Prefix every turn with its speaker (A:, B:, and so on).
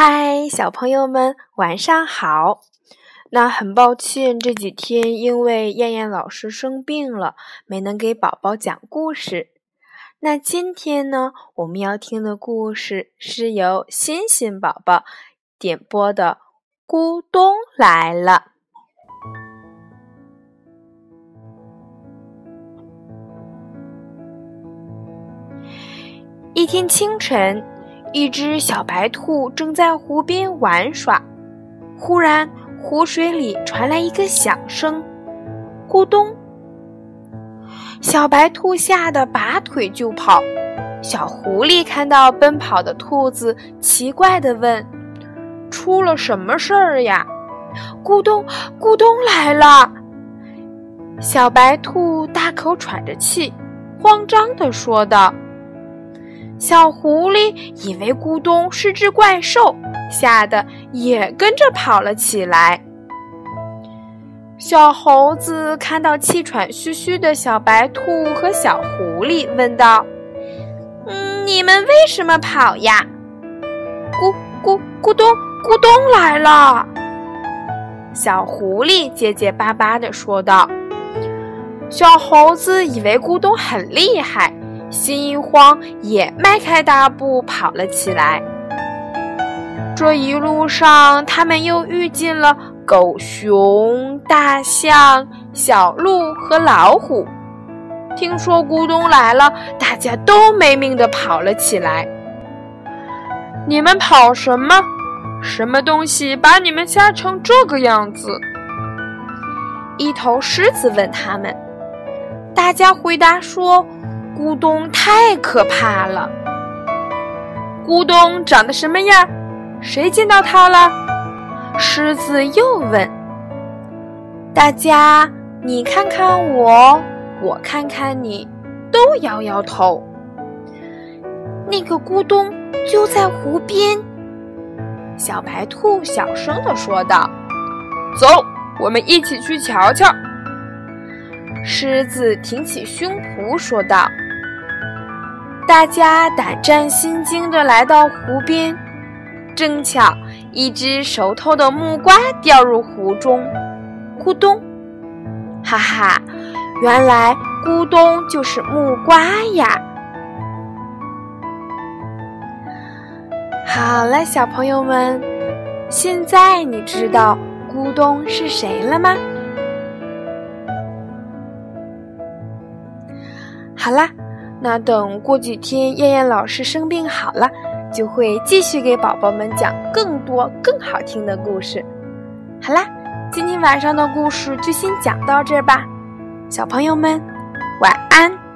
A: 嗨，小朋友们，晚上好。那很抱歉，这几天因为燕燕老师生病了，没能给宝宝讲故事。那今天呢，我们要听的故事是由欣欣宝宝点播的《咕咚来了》。一天清晨，一只小白兔正在湖边玩耍，忽然湖水里传来一个响声，咕咚！小白兔吓得拔腿就跑。小狐狸看到奔跑的兔子，奇怪地问：“出了什么事儿呀？”“咕咚，咕咚来了！”小白兔大口喘着气，慌张地说道。小狐狸以为咕咚是只怪兽，吓得也跟着跑了起来。小猴子看到气喘吁吁的小白兔和小狐狸，问道：“嗯，你们为什么跑呀？”“咕咕咕咚，咕咚来了。”小狐狸结结巴巴地说道。小猴子以为咕咚很厉害。心一慌，也迈开大步跑了起来。这一路上，他们又遇见了狗熊、大象、小鹿和老虎。听说咕咚来了，大家都没命的跑了起来。你们跑什么？什么东西把你们吓成这个样子？一头狮子问他们。大家回答说。咕咚太可怕了！咕咚长得什么样？谁见到它了？狮子又问。大家，你看看我，我看看你，都摇摇头。那个咕咚就在湖边。小白兔小声地说道：“走，我们一起去瞧瞧。”狮子挺起胸脯说道。大家胆战心惊地来到湖边，正巧一只熟透的木瓜掉入湖中，咕咚！哈哈，原来咕咚就是木瓜呀！好了，小朋友们，现在你知道咕咚是谁了吗？好啦。那等过几天燕燕老师生病好了，就会继续给宝宝们讲更多更好听的故事。好啦，今天晚上的故事就先讲到这儿吧，小朋友们晚安。